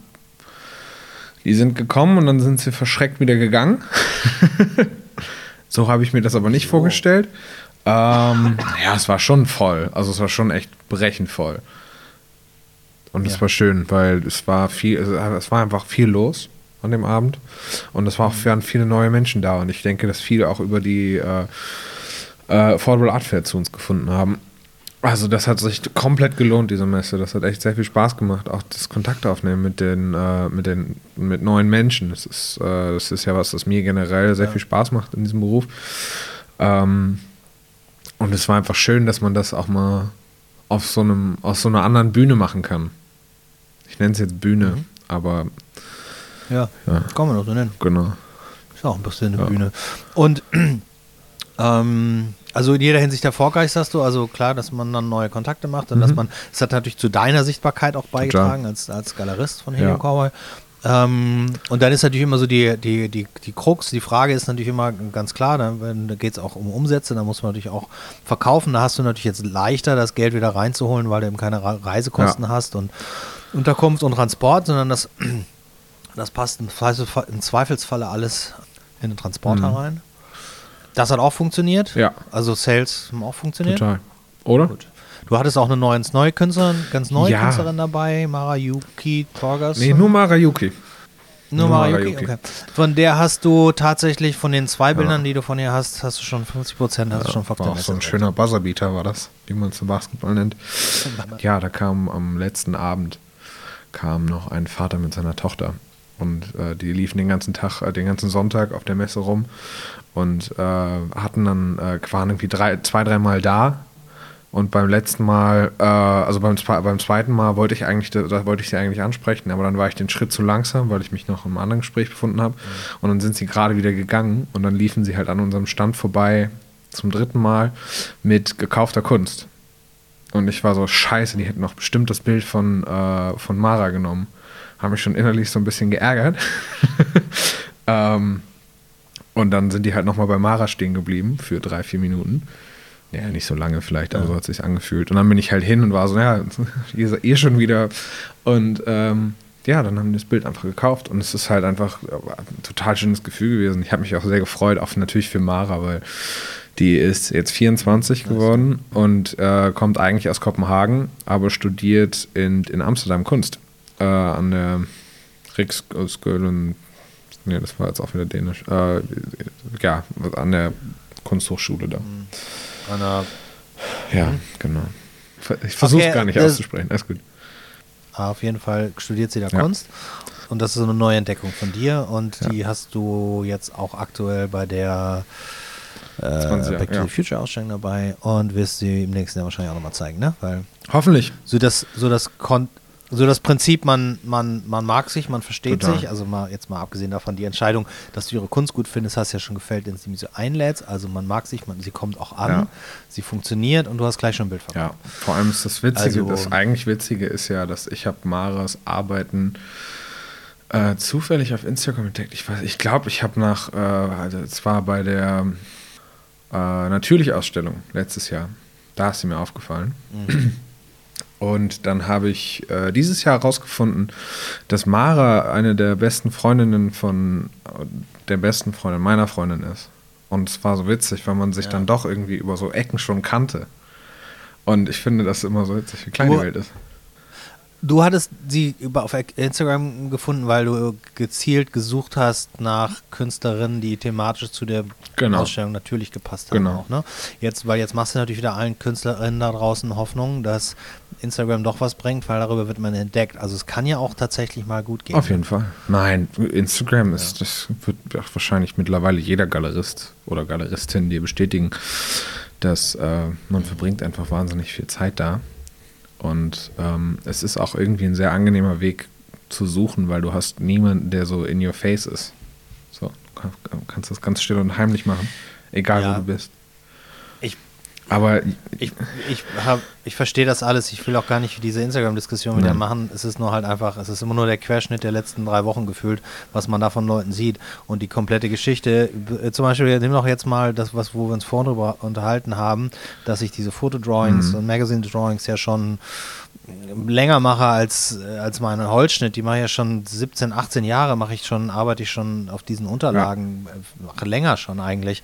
die sind gekommen und dann sind sie verschreckt wieder gegangen. (laughs) so habe ich mir das aber nicht vorgestellt. Ähm, ja, es war schon voll. Also es war schon echt brechend voll. Und es Ja. war schön, weil es war viel, es war einfach viel los an dem Abend. Und es war auch, waren viele neue Menschen da. Und ich denke, dass viele auch über die äh, äh, Affordable Art Fair zu uns gefunden haben. Also das hat sich komplett gelohnt, diese Messe. Das hat echt sehr viel Spaß gemacht. Auch das Kontakt aufnehmen mit den, äh, mit den mit neuen Menschen. Das ist, äh, das ist ja was, das mir generell sehr viel Spaß macht in diesem Beruf. Ähm, und es war einfach schön, dass man das auch mal auf so einem, auf so einer anderen Bühne machen kann. Ich nenne es jetzt Bühne, aber Ja, Ja. kann man doch so nennen. genau. Ist auch ein bisschen eine Ja. Bühne. Und (clears throat) ähm, also in jeder Hinsicht erfolgreich, du, also klar, dass man dann neue Kontakte macht und dass man, es hat natürlich zu deiner Sichtbarkeit auch beigetragen als, als Galerist von Helium Ja. Cowboy. Ähm, und dann ist natürlich immer so die, die, die, die Krux, die Frage ist natürlich immer ganz klar, da, da geht es auch um Umsätze, da muss man natürlich auch verkaufen. Da hast du natürlich jetzt leichter, das Geld wieder reinzuholen, weil du eben keine Reisekosten ja. hast und Unterkunft und Transport, sondern das, das passt im, Zweifelsfalle alles in den Transporter mhm. rein. Das hat auch funktioniert. Ja. Also Sales haben auch funktioniert. Total. Oder? Gut. Du hattest auch eine neue, neue Künstlerin, ganz neue ja. Künstlerin dabei, Marayuki Torgas. Nee, nur Marayuki. Nur, nur Marayuki, Marayuki, okay. Von der hast du tatsächlich, von den zwei Bildern, ja. die du von ihr hast, hast du schon 50 Prozent, hast ja, du schon Faktor. Auch so ein schöner Buzzerbeater war das, wie man es im Basketball nennt. (laughs) Ja, da kam am letzten Abend kam noch ein Vater mit seiner Tochter und äh, die liefen den ganzen Tag, äh, den ganzen Sonntag auf der Messe rum und äh, hatten dann, äh, waren irgendwie drei, zwei, dreimal da und beim letzten Mal, äh, also beim, beim zweiten Mal wollte ich eigentlich, da wollte ich sie eigentlich ansprechen, aber dann war ich den Schritt zu langsam, weil ich mich noch im anderen Gespräch befunden habe. Mhm. Und dann sind sie gerade wieder gegangen und dann liefen sie halt an unserem Stand vorbei zum dritten Mal mit gekaufter Kunst. Und ich war so, scheiße, die hätten noch bestimmt das Bild von, äh, von Mara genommen. Haben mich schon innerlich so ein bisschen geärgert. (laughs) ähm, und dann sind die halt nochmal bei Mara stehen geblieben für drei, vier Minuten. Ja, nicht so lange vielleicht, aber so hat es sich angefühlt. Und dann bin ich halt hin und war so, ja, (laughs) ihr seid eh schon wieder. Und ähm, ja, dann haben die das Bild einfach gekauft und es ist halt einfach ein total schönes Gefühl gewesen. Ich habe mich auch sehr gefreut, auch natürlich für Mara, weil die ist jetzt 24 geworden und äh, kommt eigentlich aus Kopenhagen, aber studiert in, in Amsterdam Kunst äh, an der Riksskolen. Nee, das war jetzt auch wieder dänisch. Äh, ja, an der Kunsthochschule da. Mhm. Einer ja, mhm. genau. Ich versuche es okay, gar nicht auszusprechen. Alles gut. Auf jeden Fall studiert sie da ja. Kunst. Und das ist eine neue Entdeckung von dir. Und ja. die hast du jetzt auch aktuell bei der äh, Back to ja. the Future Ausstellung dabei und wirst sie im nächsten Jahr wahrscheinlich auch nochmal zeigen, ne? Weil Hoffentlich. So das, so das Kon so das Prinzip, man, man, man mag sich, man versteht Total. sich. Also mal jetzt mal abgesehen davon, die Entscheidung, dass du ihre Kunst gut findest, hast ja schon gefällt, wenn sie mich so einlädst. Also man mag sich, man, sie kommt auch an, ja. sie funktioniert und du hast gleich schon ein Bild verkauft. Ja, vor allem ist das Witzige, also, das eigentlich Witzige ist ja, dass ich habe Maras Arbeiten äh, zufällig auf Instagram entdeckt. Ich weiß, ich glaube, ich habe nach, äh, also es war bei der äh, Natürlich-Ausstellung letztes Jahr. Da ist sie mir aufgefallen. Mhm. Und dann habe ich äh, dieses Jahr herausgefunden, dass Mara eine der besten Freundinnen von der besten Freundin meiner Freundin ist. Und es war so witzig, weil man sich ja. dann doch irgendwie über so Ecken schon kannte. Und ich finde das immer so witzig, wie klein die Welt ist. Du hattest sie über auf Instagram gefunden, weil du gezielt gesucht hast nach Künstlerinnen, die thematisch zu der genau. Ausstellung natürlich gepasst haben. Genau. Auch, ne? Jetzt, weil jetzt machst du natürlich wieder allen Künstlerinnen da draußen Hoffnung, dass Instagram doch was bringt, weil darüber wird man entdeckt. Also es kann ja auch tatsächlich mal gut gehen. Auf jeden Fall. Nein, Instagram ist, ja. das wird wahrscheinlich mittlerweile jeder Galerist oder Galeristin dir bestätigen, dass äh, man verbringt einfach wahnsinnig viel Zeit da und ähm, es ist auch irgendwie ein sehr angenehmer Weg zu suchen, weil du hast niemanden, der so in your face ist. So, du kannst das ganz still und heimlich machen, egal ja. wo du bist. Aber ich, ich, ich verstehe das alles. Ich will auch gar nicht diese Instagram-Diskussion wieder machen. Es ist nur halt einfach, es ist immer nur der Querschnitt der letzten drei Wochen gefühlt, was man da von Leuten sieht. Und die komplette Geschichte, äh, zum Beispiel, nimm doch jetzt mal das, was, wo wir uns vorhin drüber unterhalten haben, dass ich diese Fotodrawings mhm. und Magazine-Drawings ja schon länger mache als, äh, als meinen Holzschnitt. Die mache ich ja schon 17, 18 Jahre, mache ich schon, arbeite ich schon auf diesen Unterlagen, ja. Äh, länger schon eigentlich.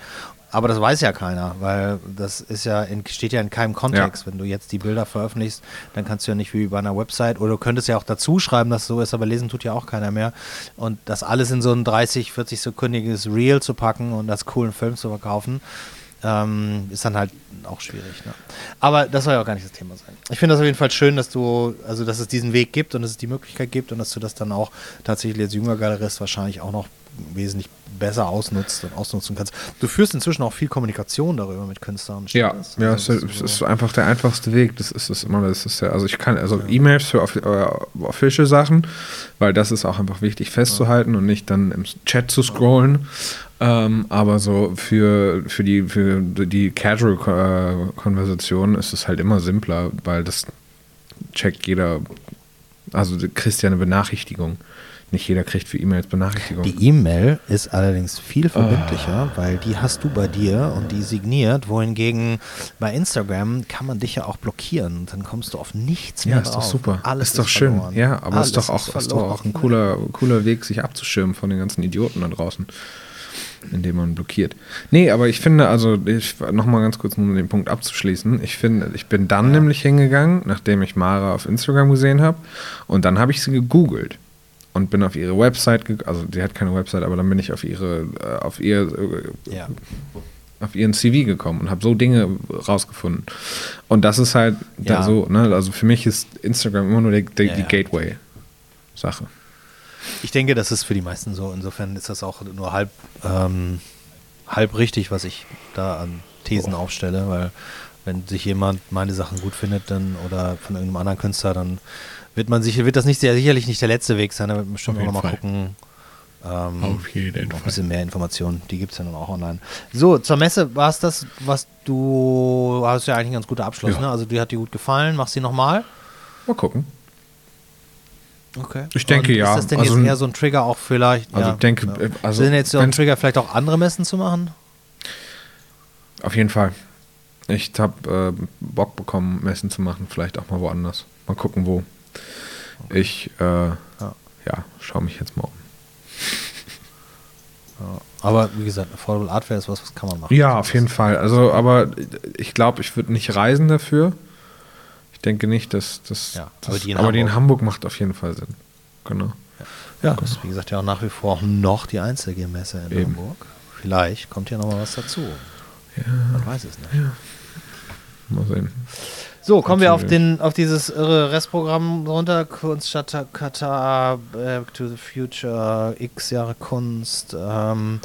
Aber das weiß ja keiner, weil das ist ja in, steht ja in keinem Kontext. Ja. Wenn du jetzt die Bilder veröffentlichst, dann kannst du ja nicht wie bei einer Website oder du könntest ja auch dazu schreiben, dass es so ist, aber lesen tut ja auch keiner mehr. Und das alles in so ein 30, 40 sekündiges Reel zu packen und als coolen Film zu verkaufen, ähm, ist dann halt auch schwierig. Ne? Aber das soll ja auch gar nicht das Thema sein. Ich finde das auf jeden Fall schön, dass du, also dass es diesen Weg gibt und dass es die Möglichkeit gibt und dass du das dann auch tatsächlich als junger Galerist wahrscheinlich auch noch wesentlich besser ausnutzt und ausnutzen kannst. Du führst inzwischen auch viel Kommunikation darüber mit Künstlern. Ja, das? ja, also, es, ist, ist einfach der einfachste Weg. Das ist es immer. Das ist ja, also ich kann also ja. E-Mails für äh, official Sachen, weil das ist auch einfach wichtig festzuhalten ja. und nicht dann im Chat zu scrollen. Ähm, aber so für, für die für die Casual-Konversation ist es halt immer simpler, weil das checkt jeder. Also du kriegst ja eine Benachrichtigung nicht jeder kriegt für E-Mails Benachrichtigungen. Die E-Mail ist allerdings viel verbindlicher, weil die hast du bei dir und die signiert, wohingegen bei Instagram kann man dich ja auch blockieren und dann kommst du auf nichts mehr ja, ist doch drauf. super. Alles ist doch schön. verloren. Ja, aber Alles ist doch auch, ist doch auch ein cooler, cooler Weg, sich abzuschirmen von den ganzen Idioten da draußen, indem man blockiert. Nee, aber ich finde, also ich nochmal ganz kurz, um den Punkt abzuschließen. Ich finde, ich bin dann nämlich hingegangen, nachdem ich Mara auf Instagram gesehen habe, und dann habe ich sie gegoogelt und bin auf ihre Website, geg- also sie hat keine Website, aber dann bin ich auf ihre, äh, auf ihr, äh, Ja. auf ihren CV gekommen und habe so Dinge rausgefunden. Und das ist halt da Ja. so, ne? Also für mich ist Instagram immer nur die, die, Ja, die. Gateway-Sache. Ich denke, das ist für die meisten so. Insofern ist das auch nur halb, ähm, halb richtig, was ich da an Thesen aufstelle, weil wenn sich jemand meine Sachen gut findet, dann oder von irgendeinem anderen Künstler, dann wird man sich, wird das nicht sehr, sicherlich nicht der letzte Weg sein. Da wird man bestimmt auch nochmal Fall. gucken. Ähm, Auf jeden noch ein Fall. bisschen mehr Informationen, die gibt es ja dann auch online. So, zur Messe war es das, was du, hast ja eigentlich einen ganz guter Abschluss, Ja. ne? Also dir hat die gut gefallen, machst du die nochmal? Mal gucken. Okay. Ich denke, Und ja. Ist das denn Also- jetzt eher so ein Trigger auch vielleicht? Also ja, ich denke, ja. äh, also sind jetzt so ein Trigger vielleicht auch andere Messen zu machen? Auf jeden Fall. Ich habe äh, Bock bekommen, Messen zu machen, vielleicht auch mal woanders. Mal gucken, wo. Ich, äh, ja, schaue mich jetzt mal um. Aber wie gesagt, Affordable Art Fair ist was, was kann man machen. Ja, auf jeden Fall. Also, aber ich glaube, ich würde nicht reisen dafür. Ich denke nicht, dass das. Ja, aber die in aber die in Hamburg. Macht auf jeden Fall Sinn. Genau. Ja, das ist wie gesagt ja auch nach wie vor noch die einzige Messe in Eben. Hamburg. Vielleicht kommt ja noch mal was dazu. Man weiß es nicht. Mal sehen. So, kommen wir auf, den, auf dieses irre Restprogramm runter. Kunststadt Katar, Back to the Future, X Jahre Kunst, ähm,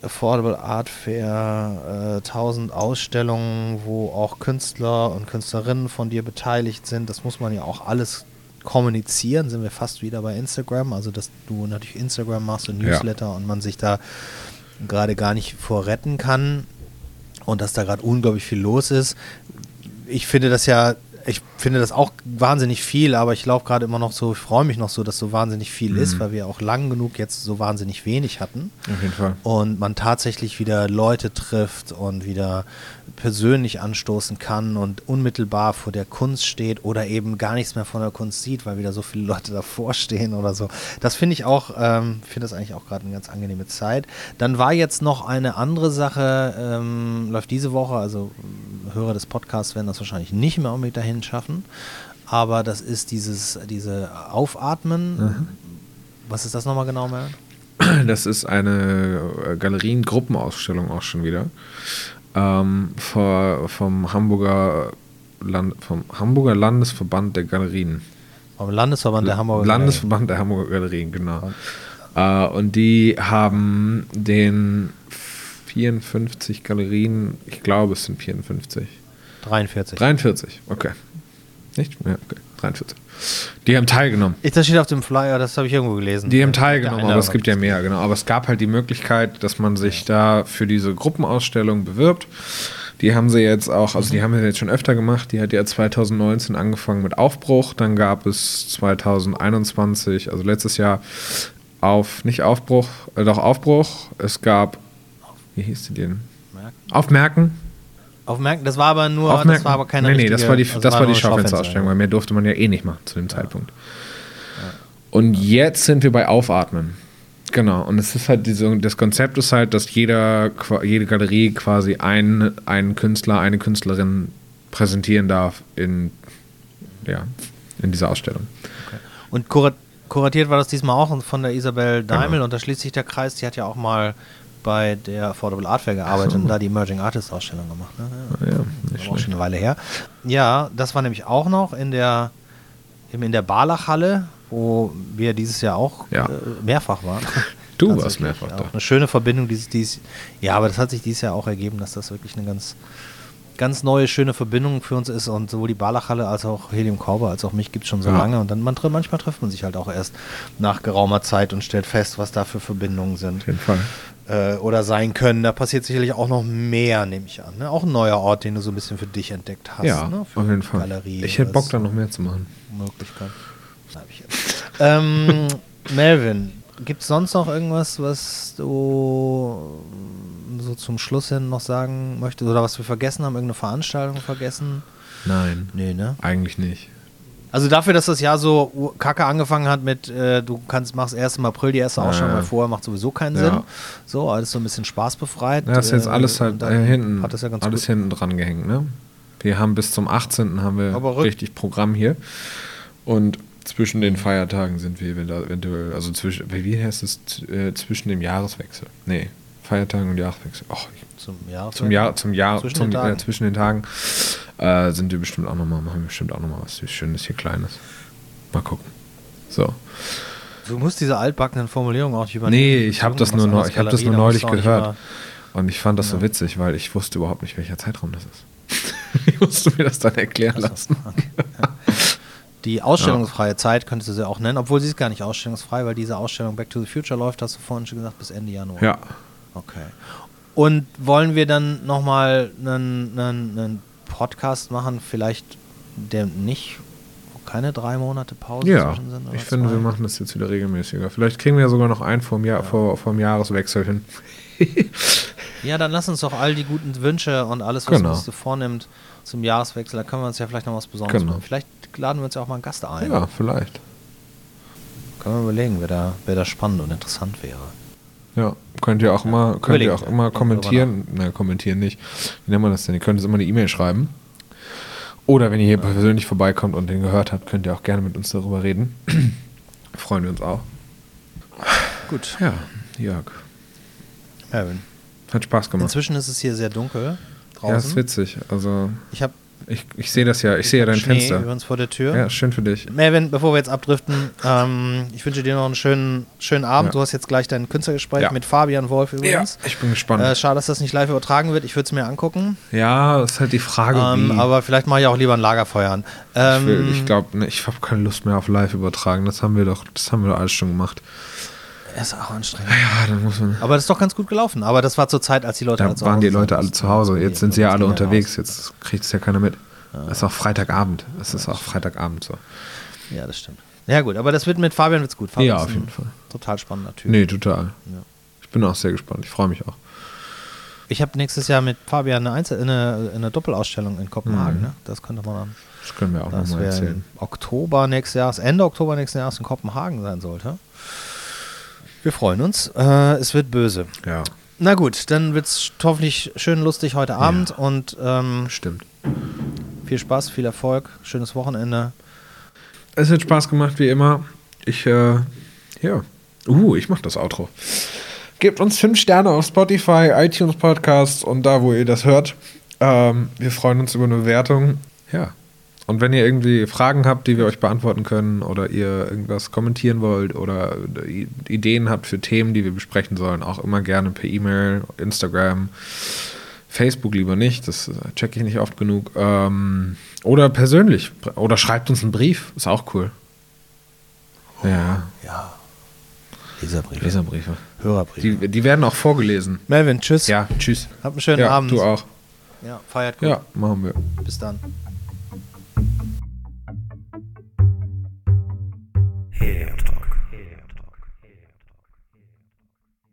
Affordable Art Fair, äh, 1000 Ausstellungen, wo auch Künstler und Künstlerinnen von dir beteiligt sind. Das muss man ja auch alles kommunizieren. Sind wir fast wieder bei Instagram. Also, dass du natürlich Instagram machst und Ja. Newsletter und man sich da gerade gar nicht vor retten kann und dass da gerade unglaublich viel los ist. Ich finde das ja, ich finde das auch wahnsinnig viel, aber ich glaube gerade immer noch so, ich freue mich noch so, dass so wahnsinnig viel Mhm. ist, weil wir auch lang genug jetzt so wahnsinnig wenig hatten Auf jeden Fall. und man tatsächlich wieder Leute trifft und wieder persönlich anstoßen kann und unmittelbar vor der Kunst steht oder eben gar nichts mehr von der Kunst sieht, weil wieder so viele Leute davor stehen oder so. Das finde ich auch, ähm, finde das eigentlich auch gerade eine ganz angenehme Zeit. Dann war jetzt noch eine andere Sache, ähm, läuft diese Woche, also ähm, Hörer des Podcasts werden das wahrscheinlich nicht mehr unbedingt dahin schaffen, aber das ist dieses, diese Aufatmen. Was ist das nochmal genau, Mel? Das ist eine äh, Galerien-Gruppenausstellung auch schon wieder. Ähm, vor, vom Hamburger Land, vom Hamburger Landesverband der Galerien. Vom Landesverband der Hamburger Landesverband der Hamburger Galerien, genau. Äh, und die haben den 54 Galerien, ich glaube es sind 54. 43. 43, okay. Nicht? Ja, okay. 43. Die haben teilgenommen. Ich, das steht auf dem Flyer, das habe ich irgendwo gelesen. Die haben teilgenommen, aber es gibt ja mehr, genau. Aber es gab halt die Möglichkeit, dass man sich da für diese Gruppenausstellung bewirbt. Die haben sie jetzt auch, also die haben wir jetzt schon öfter gemacht. Die hat ja 2019 angefangen mit Aufbruch. Dann gab es 2021, also letztes Jahr, auf, nicht Aufbruch, äh, doch Aufbruch. Es gab, wie hieß die denn? Merken. Aufmerken. Aufmerken, das war aber nur, Aufmerken. das war aber keine nee, nee, das war die, also das war die Schaufensterausstellung, weil mehr durfte man ja eh nicht machen zu dem Zeitpunkt. Und jetzt sind wir bei Aufatmen. Genau, und es ist halt diese, das Konzept ist halt, dass jeder, jede Galerie quasi einen, einen Künstler, eine Künstlerin präsentieren darf in, ja, in dieser Ausstellung. Und kurat kuratiert war das diesmal auch von der Isabel Daimel Genau. und da schließt sich der Kreis, die hat ja auch mal bei der Affordable Art Fair gearbeitet und da die Emerging Artist Ausstellung gemacht. Ne? Ja, Ja, das war auch schon eine Weile her. Ja, das war nämlich auch noch in der, eben in der Barlachhalle, wo wir dieses Jahr auch Ja. äh, mehrfach waren. Du warst mehrfach da. Eine schöne Verbindung, die sich dies, ja, aber das hat sich dieses Jahr auch ergeben, dass das wirklich eine ganz, ganz neue, schöne Verbindung für uns ist und sowohl die Barlachhalle als auch Helium Korber als auch mich gibt es schon so Ja. lange und dann man, manchmal trifft man sich halt auch erst nach geraumer Zeit und stellt fest, was da für Verbindungen sind Auf jeden Fall. Äh, oder sein können. Da passiert sicherlich auch noch mehr, nehme ich an. Ne? Auch ein neuer Ort, den du so ein bisschen für dich entdeckt hast. ja, ne? Auf jeden Fall. Galerie ich hätte Bock, da noch mehr zu machen. Möglichkeit. Ähm, (laughs) Melvin, gibt es sonst noch irgendwas, was du so zum Schluss hin noch sagen möchtest? Oder was wir vergessen haben? Irgendeine Veranstaltung vergessen? Nein, Nee, ne? eigentlich nicht. Also dafür, dass das Jahr so kacke angefangen hat mit, äh, du kannst, machst erst im April die erste Ausstellung, weil vorher macht sowieso keinen Ja. Sinn. So, alles so ein bisschen spaßbefreit. Ja, ist jetzt Äh, alles halt äh, hinten, Hat das ja ganz alles gut. hinten dran gehängt, ne? Wir haben bis zum 18. haben wir Aber richtig Programm hier. Und zwischen den Feiertagen sind wir event- eventuell, also zwischen, wie heißt es, äh, zwischen dem Jahreswechsel? Nee, Feiertagen und Jahreswechsel. Oh, Zum Jahr. zum Jahr, zum Jahr, Zwischen zum, den Tagen. Äh, zwischen den Tagen äh, sind wir bestimmt auch nochmal, machen wir bestimmt auch nochmal was Schönes hier Kleines. Mal gucken. So. Du musst diese altbackenen Formulierungen auch nicht übernehmen. Nee, ich habe das nur noch, ich habe das nur musst neulich du gehört. Und ich fand das so witzig, weil ich wusste überhaupt nicht, welcher Zeitraum das ist. (laughs) ich musste mir das dann erklären lassen. Okay. Ja. (laughs) Die ausstellungsfreie Zeit könntest du sie auch nennen, obwohl sie ist gar nicht ausstellungsfrei, weil diese Ausstellung Back to the Future läuft, hast du vorhin schon gesagt, bis Ende Januar. Ja. Okay. Und wollen wir dann nochmal einen, einen, einen Podcast machen, vielleicht der nicht, keine drei Monate Pause Ja, zwischen sind? oder ich finde, zwei? wir machen das jetzt wieder regelmäßiger. Vielleicht kriegen wir ja sogar noch einen vom, Jahr, vor, vom Jahreswechsel hin. (laughs) Ja, dann lass uns doch all die guten Wünsche und alles, was Genau. uns so vornimmt zum Jahreswechsel, da können wir uns ja vielleicht noch was Besonderes Genau. machen. Vielleicht laden wir uns ja auch mal einen Gast ein. Ja, vielleicht. Können wir überlegen, wer da, wer da spannend und interessant wäre. Ja, könnt ihr auch immer, könnt ihr auch immer kommentieren. Na, kommentieren nicht. Wie nennt man das denn? Ihr könnt uns immer eine E-Mail schreiben. Oder wenn ihr hier persönlich vorbeikommt und den gehört habt, könnt ihr auch gerne mit uns darüber reden. (clears throat) Freuen wir uns auch. Gut. Ja, Jörg. Erwin. Hat Spaß gemacht. Inzwischen ist es hier sehr dunkel draußen. Ja, ist witzig. Also, ich habe ich, ich sehe das ja. Ich sehe ja dein Schnee Fenster. uns vor der Tür. Ja, schön für dich. Melvin, bevor wir jetzt abdriften, ähm, ich wünsche dir noch einen schönen, schönen Abend. Ja. Du hast jetzt gleich dein Künstlergespräch Ja. mit Fabian Wolf übrigens. ich bin gespannt. Äh, schade, dass das nicht live übertragen wird. Ich würde es mir angucken. ja, ist halt die Frage, Ähm, wie. aber vielleicht mache ich auch lieber ein Lagerfeuer an. Ähm, ich will- ich glaube, ne, ich habe keine Lust mehr auf live übertragen. Das haben wir doch, das haben wir doch alles schon gemacht. Ist auch anstrengend. Ja, dann muss man. Aber das ist doch ganz gut gelaufen. Aber das war zur Zeit, als die Leute Da alle zu waren die Leute alle zu Hause. Jetzt sind sie ja alle unterwegs. Jetzt kriegt es ja keiner mit. Es ist auch Freitagabend. Es ist auch Freitagabend so. Ja, das stimmt. Ja, gut, aber das wird mit Fabian wird's gut. Fabian Ja, auf jeden Fall. Total spannender Typ. Nee, total. Ja. Ich bin auch sehr gespannt. Ich freue mich auch. Ich habe nächstes Jahr mit Fabian eine, Einzel eine, eine Doppelausstellung in Kopenhagen. Mhm. Ne? Das könnte man dann. Das können wir auch nochmal erzählen. Oktober nächsten Jahres, Ende Oktober nächsten Jahres in Kopenhagen sein sollte. Wir freuen uns. Äh, es wird böse. Ja, Na gut, dann wird es hoffentlich schön lustig heute Abend und ähm, stimmt. viel Spaß, viel Erfolg, schönes Wochenende. Es hat Spaß gemacht, wie immer. Ich, äh, ja. Uh, ich mach das Outro. Gebt uns fünf Sterne auf Spotify, iTunes Podcasts und da, wo ihr das hört. Ähm, wir freuen uns über eine Bewertung. Ja. Und wenn ihr irgendwie Fragen habt, die wir euch beantworten können oder ihr irgendwas kommentieren wollt oder Ideen habt für Themen, die wir besprechen sollen, auch immer gerne per E-Mail, Instagram, Facebook lieber nicht, das checke ich nicht oft genug. Ähm, oder persönlich. Oder schreibt uns einen Brief, ist auch cool. Ja, Ja. Leserbriefe. Leserbriefe. Hörerbriefe. Die, die werden auch vorgelesen. Melvin, tschüss. Ja, tschüss. Habt einen schönen ja, Abend. Du auch. Ja, feiert gut. Ja, machen wir. Bis dann. Damned.